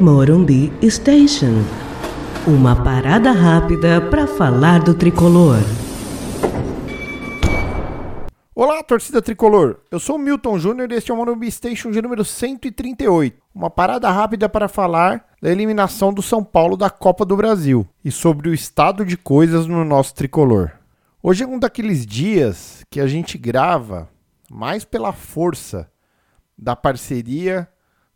Morumbi Station. Uma parada rápida para falar do tricolor. Olá, torcida tricolor. Eu sou o Milton Júnior e este é o Morumbi Station de número 138. Uma parada rápida para falar da eliminação do São Paulo da Copa do Brasil e sobre o estado de coisas no nosso tricolor. Hoje é um daqueles dias que a gente grava mais pela força da parceria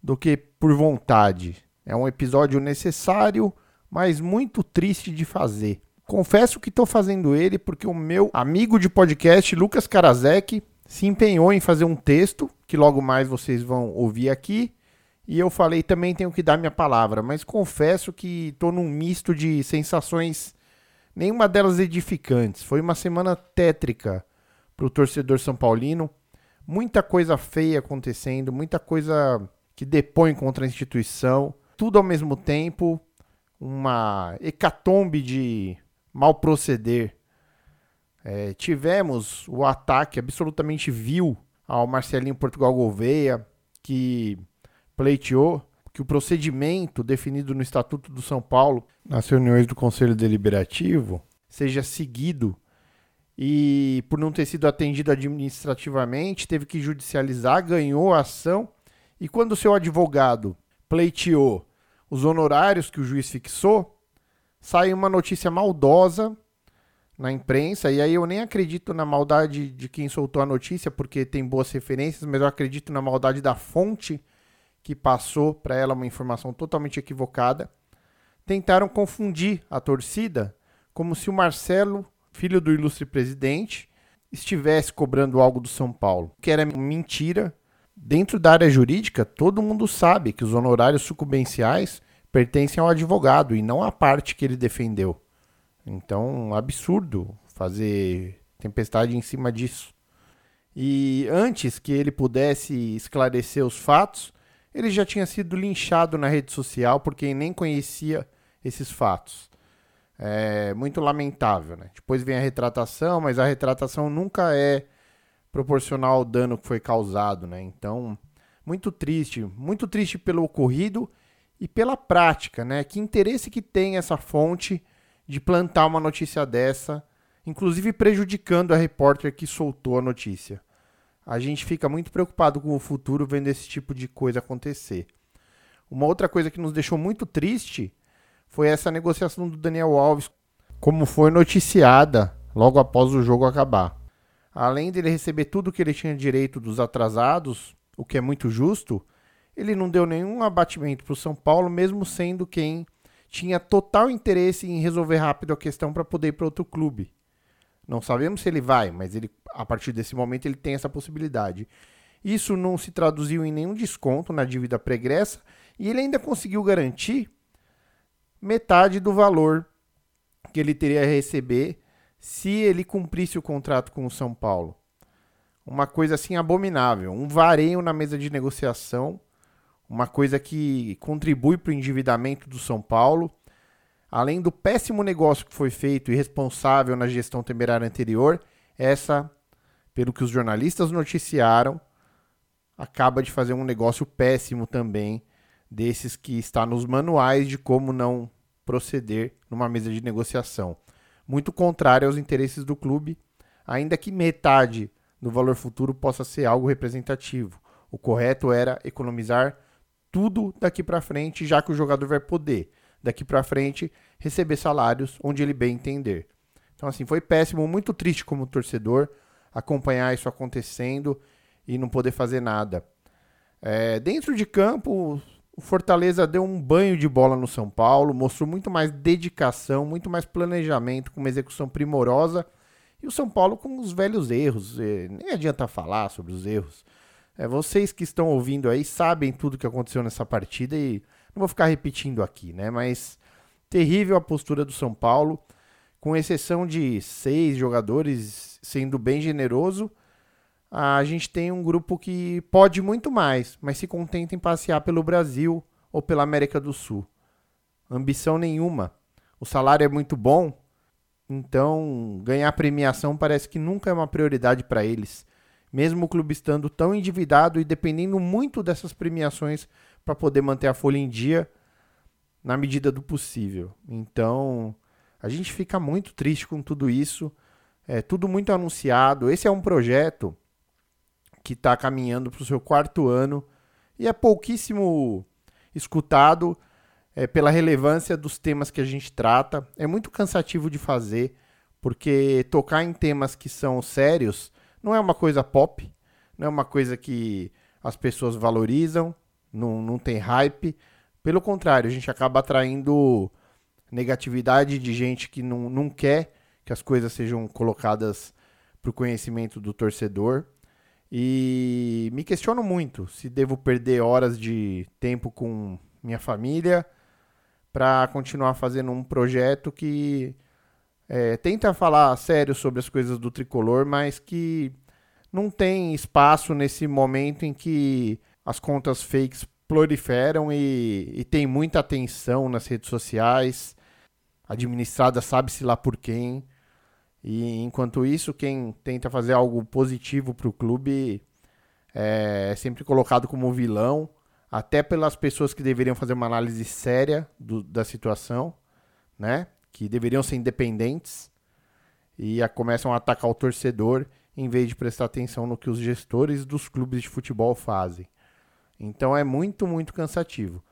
do que por vontade. É um episódio necessário, mas muito triste de fazer. Confesso que estou fazendo ele porque o meu amigo de podcast, Lucas Karasek, se empenhou em fazer um texto que logo mais vocês vão ouvir aqui. E eu falei também tenho que dar minha palavra, mas confesso que estou num misto de sensações, nenhuma delas edificantes. Foi uma semana tétrica para o torcedor são paulino muita coisa feia acontecendo, muita coisa que depõe contra a instituição, tudo ao mesmo tempo, uma hecatombe de mal proceder. É, tivemos o ataque absolutamente vil ao Marcelinho Portugal Gouveia, que pleiteou que o procedimento definido no Estatuto do São Paulo, nas reuniões do Conselho Deliberativo, seja seguido e por não ter sido atendido administrativamente, teve que judicializar, ganhou a ação. E quando seu advogado pleiteou os honorários que o juiz fixou, saiu uma notícia maldosa na imprensa, e aí eu nem acredito na maldade de quem soltou a notícia, porque tem boas referências, mas eu acredito na maldade da fonte que passou para ela uma informação totalmente equivocada. Tentaram confundir a torcida como se o Marcelo filho do ilustre presidente, estivesse cobrando algo do São Paulo, que era mentira. Dentro da área jurídica, todo mundo sabe que os honorários sucumbenciais pertencem ao advogado e não à parte que ele defendeu. Então, absurdo fazer tempestade em cima disso. E antes que ele pudesse esclarecer os fatos, ele já tinha sido linchado na rede social por quem nem conhecia esses fatos. É muito lamentável, né? Depois vem a retratação, mas a retratação nunca é proporcional ao dano que foi causado, né? Então, muito triste, muito triste pelo ocorrido e pela prática, né? Que interesse que tem essa fonte de plantar uma notícia dessa, inclusive prejudicando a repórter que soltou a notícia. A gente fica muito preocupado com o futuro vendo esse tipo de coisa acontecer. Uma outra coisa que nos deixou muito triste foi essa negociação do Daniel Alves, como foi noticiada logo após o jogo acabar. Além dele receber tudo que ele tinha direito dos atrasados, o que é muito justo, ele não deu nenhum abatimento para o São Paulo, mesmo sendo quem tinha total interesse em resolver rápido a questão para poder ir para outro clube. Não sabemos se ele vai, mas ele, a partir desse momento ele tem essa possibilidade. Isso não se traduziu em nenhum desconto na dívida pregressa e ele ainda conseguiu garantir metade do valor que ele teria a receber se ele cumprisse o contrato com o São Paulo. Uma coisa assim abominável, um vareio na mesa de negociação, uma coisa que contribui para o endividamento do São Paulo, além do péssimo negócio que foi feito e responsável na gestão temerária anterior, essa, pelo que os jornalistas noticiaram, acaba de fazer um negócio péssimo também desses que está nos manuais de como não proceder numa mesa de negociação. Muito contrário aos interesses do clube, ainda que metade do valor futuro possa ser algo representativo. O correto era economizar tudo daqui para frente, já que o jogador vai poder daqui para frente receber salários onde ele bem entender. Então assim, foi péssimo, muito triste como torcedor acompanhar isso acontecendo e não poder fazer nada. É, dentro de campo, o Fortaleza deu um banho de bola no São Paulo, mostrou muito mais dedicação, muito mais planejamento, com uma execução primorosa. E o São Paulo com os velhos erros. Nem adianta falar sobre os erros. É, vocês que estão ouvindo aí sabem tudo que aconteceu nessa partida e não vou ficar repetindo aqui, né? Mas terrível a postura do São Paulo, com exceção de seis jogadores sendo bem generoso a gente tem um grupo que pode muito mais, mas se contenta em passear pelo Brasil ou pela América do Sul. Ambição nenhuma. O salário é muito bom, então ganhar premiação parece que nunca é uma prioridade para eles. Mesmo o clube estando tão endividado e dependendo muito dessas premiações para poder manter a folha em dia, na medida do possível. Então, a gente fica muito triste com tudo isso. É tudo muito anunciado. Esse é um projeto que está caminhando para o seu quarto ano e é pouquíssimo escutado é, pela relevância dos temas que a gente trata. É muito cansativo de fazer, porque tocar em temas que são sérios não é uma coisa pop, não é uma coisa que as pessoas valorizam, não, não tem hype. Pelo contrário, a gente acaba atraindo negatividade de gente que não, não quer que as coisas sejam colocadas para o conhecimento do torcedor. E me questiono muito se devo perder horas de tempo com minha família para continuar fazendo um projeto que é, tenta falar sério sobre as coisas do tricolor, mas que não tem espaço nesse momento em que as contas fakes proliferam e, e tem muita atenção nas redes sociais, administrada sabe-se lá por quem. E enquanto isso, quem tenta fazer algo positivo para o clube é, é sempre colocado como vilão, até pelas pessoas que deveriam fazer uma análise séria do, da situação, né? Que deveriam ser independentes e a, começam a atacar o torcedor em vez de prestar atenção no que os gestores dos clubes de futebol fazem. Então é muito, muito cansativo.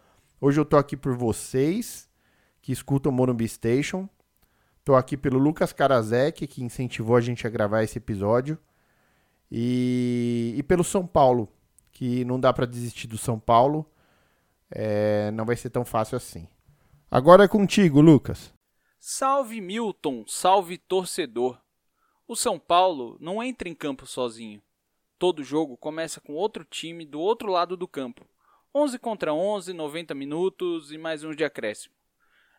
Hoje eu tô aqui por vocês que escutam o Morumbi Station. Tô aqui pelo Lucas Karasek, que incentivou a gente a gravar esse episódio. E, e pelo São Paulo, que não dá para desistir do São Paulo. É, não vai ser tão fácil assim. Agora é contigo, Lucas. Salve Milton, salve torcedor. O São Paulo não entra em campo sozinho. Todo jogo começa com outro time do outro lado do campo. 11 contra 11, 90 minutos e mais uns de acréscimo.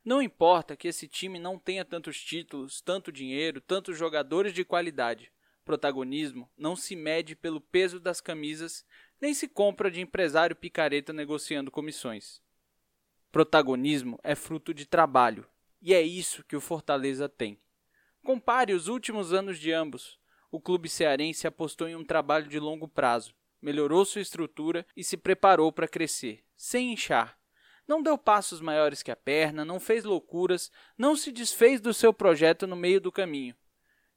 Não importa que esse time não tenha tantos títulos, tanto dinheiro, tantos jogadores de qualidade. Protagonismo não se mede pelo peso das camisas, nem se compra de empresário picareta negociando comissões. Protagonismo é fruto de trabalho, e é isso que o Fortaleza tem. Compare os últimos anos de ambos. O clube cearense apostou em um trabalho de longo prazo, melhorou sua estrutura e se preparou para crescer, sem inchar, não deu passos maiores que a perna, não fez loucuras, não se desfez do seu projeto no meio do caminho.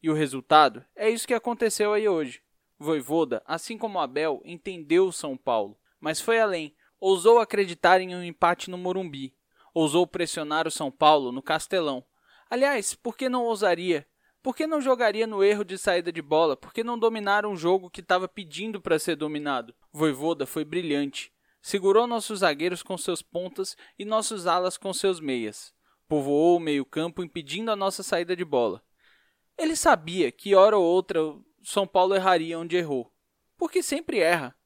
E o resultado é isso que aconteceu aí hoje. Voivoda, assim como Abel, entendeu o São Paulo, mas foi além. Ousou acreditar em um empate no Morumbi. Ousou pressionar o São Paulo no Castelão. Aliás, por que não ousaria? Por que não jogaria no erro de saída de bola? Por que não dominar um jogo que estava pedindo para ser dominado? Voivoda foi brilhante. Segurou nossos zagueiros com seus pontas e nossos alas com seus meias. Povoou o meio-campo impedindo a nossa saída de bola. Ele sabia que hora ou outra São Paulo erraria onde errou, porque sempre erra.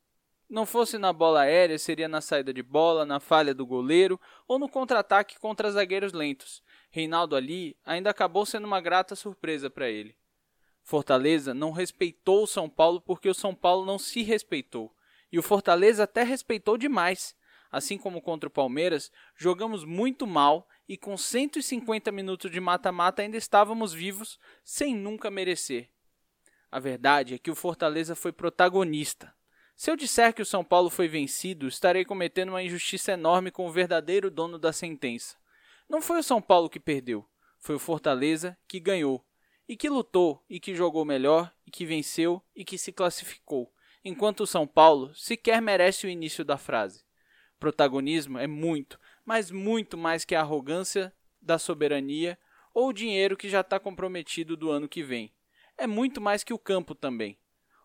Não fosse na bola aérea, seria na saída de bola, na falha do goleiro ou no contra-ataque contra zagueiros lentos. Reinaldo ali ainda acabou sendo uma grata surpresa para ele. Fortaleza não respeitou o São Paulo porque o São Paulo não se respeitou. E o Fortaleza até respeitou demais. Assim como contra o Palmeiras, jogamos muito mal e com 150 minutos de mata-mata ainda estávamos vivos sem nunca merecer. A verdade é que o Fortaleza foi protagonista. Se eu disser que o São Paulo foi vencido, estarei cometendo uma injustiça enorme com o verdadeiro dono da sentença. Não foi o São Paulo que perdeu, foi o Fortaleza que ganhou, e que lutou, e que jogou melhor, e que venceu, e que se classificou enquanto o São Paulo sequer merece o início da frase. Protagonismo é muito, mas muito mais que a arrogância da soberania ou o dinheiro que já está comprometido do ano que vem. É muito mais que o campo também.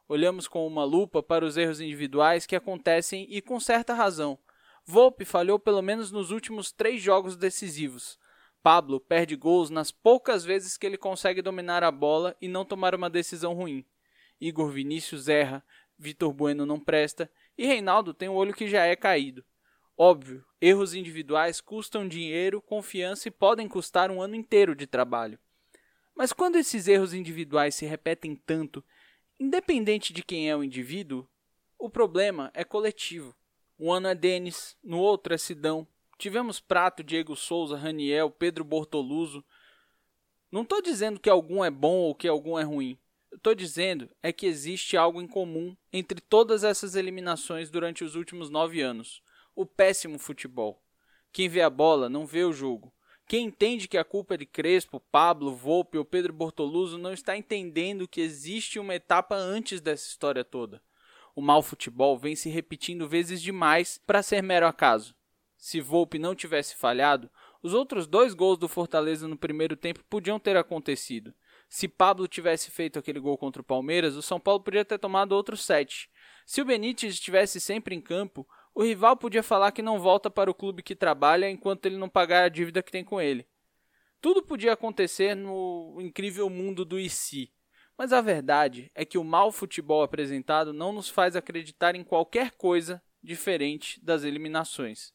Olhamos com uma lupa para os erros individuais que acontecem e com certa razão. Volpe falhou pelo menos nos últimos três jogos decisivos. Pablo perde gols nas poucas vezes que ele consegue dominar a bola e não tomar uma decisão ruim. Igor Vinícius erra, Vitor Bueno não presta e Reinaldo tem um olho que já é caído. Óbvio, erros individuais custam dinheiro, confiança e podem custar um ano inteiro de trabalho. Mas quando esses erros individuais se repetem tanto, independente de quem é o indivíduo, o problema é coletivo. Um ano é Denis, no outro é Sidão. Tivemos Prato, Diego Souza, Raniel, Pedro Bortoluso. Não estou dizendo que algum é bom ou que algum é ruim estou dizendo é que existe algo em comum entre todas essas eliminações durante os últimos nove anos: o péssimo futebol. Quem vê a bola não vê o jogo. Quem entende que a culpa é de Crespo, Pablo, Volpe ou Pedro Bortoluso não está entendendo que existe uma etapa antes dessa história toda. O mau futebol vem se repetindo vezes demais para ser mero acaso. Se Volpe não tivesse falhado, os outros dois gols do Fortaleza no primeiro tempo podiam ter acontecido. Se Pablo tivesse feito aquele gol contra o Palmeiras, o São Paulo poderia ter tomado outros sete. Se o Benítez estivesse sempre em campo, o rival podia falar que não volta para o clube que trabalha enquanto ele não pagar a dívida que tem com ele. Tudo podia acontecer no incrível mundo do IC. Mas a verdade é que o mau futebol apresentado não nos faz acreditar em qualquer coisa diferente das eliminações.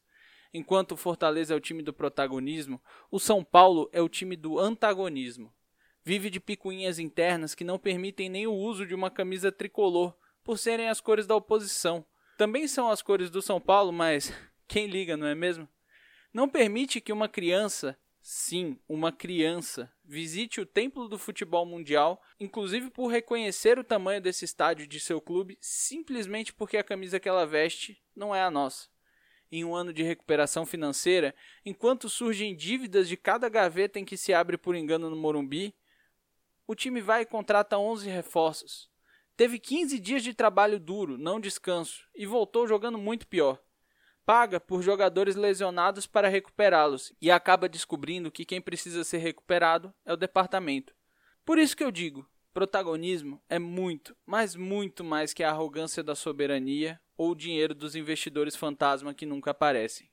Enquanto o Fortaleza é o time do protagonismo, o São Paulo é o time do antagonismo. Vive de picuinhas internas que não permitem nem o uso de uma camisa tricolor, por serem as cores da oposição também são as cores do São Paulo, mas quem liga, não é mesmo? Não permite que uma criança, sim, uma criança, visite o templo do futebol mundial, inclusive por reconhecer o tamanho desse estádio de seu clube, simplesmente porque a camisa que ela veste não é a nossa. Em um ano de recuperação financeira, enquanto surgem dívidas de cada gaveta em que se abre por engano no Morumbi, o time vai e contrata 11 reforços. Teve 15 dias de trabalho duro, não descanso, e voltou jogando muito pior. Paga por jogadores lesionados para recuperá-los e acaba descobrindo que quem precisa ser recuperado é o departamento. Por isso que eu digo: protagonismo é muito, mas muito mais que a arrogância da soberania ou o dinheiro dos investidores fantasma que nunca aparecem.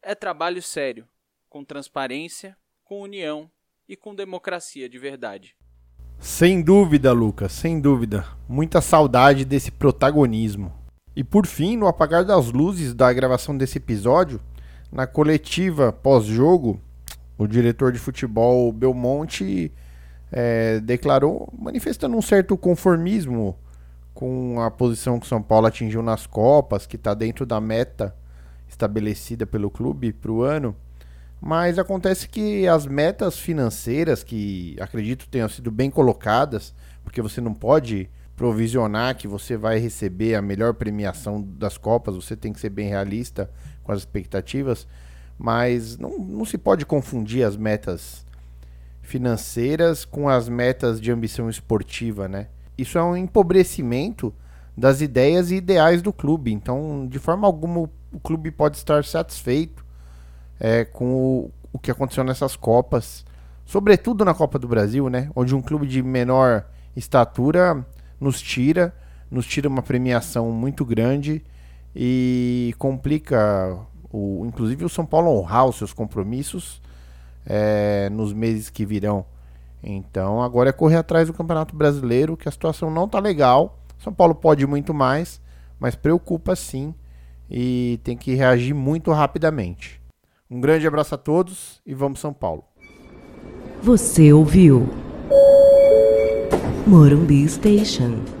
É trabalho sério, com transparência, com união e com democracia de verdade. Sem dúvida, Lucas, sem dúvida. Muita saudade desse protagonismo. E por fim, no apagar das luzes da gravação desse episódio, na coletiva pós-jogo, o diretor de futebol Belmonte é, declarou, manifestando um certo conformismo com a posição que o São Paulo atingiu nas Copas, que está dentro da meta estabelecida pelo clube para o ano. Mas acontece que as metas financeiras, que acredito tenham sido bem colocadas, porque você não pode provisionar que você vai receber a melhor premiação das Copas, você tem que ser bem realista com as expectativas, mas não, não se pode confundir as metas financeiras com as metas de ambição esportiva, né? Isso é um empobrecimento das ideias e ideais do clube. Então, de forma alguma, o clube pode estar satisfeito é, com o, o que aconteceu nessas Copas, sobretudo na Copa do Brasil, né? Onde um clube de menor estatura nos tira, nos tira uma premiação muito grande e complica, o, inclusive o São Paulo honrar os seus compromissos é, nos meses que virão. Então agora é correr atrás do Campeonato Brasileiro, que a situação não tá legal. São Paulo pode muito mais, mas preocupa sim e tem que reagir muito rapidamente. Um grande abraço a todos e vamos São Paulo. Você ouviu Morumbi Station.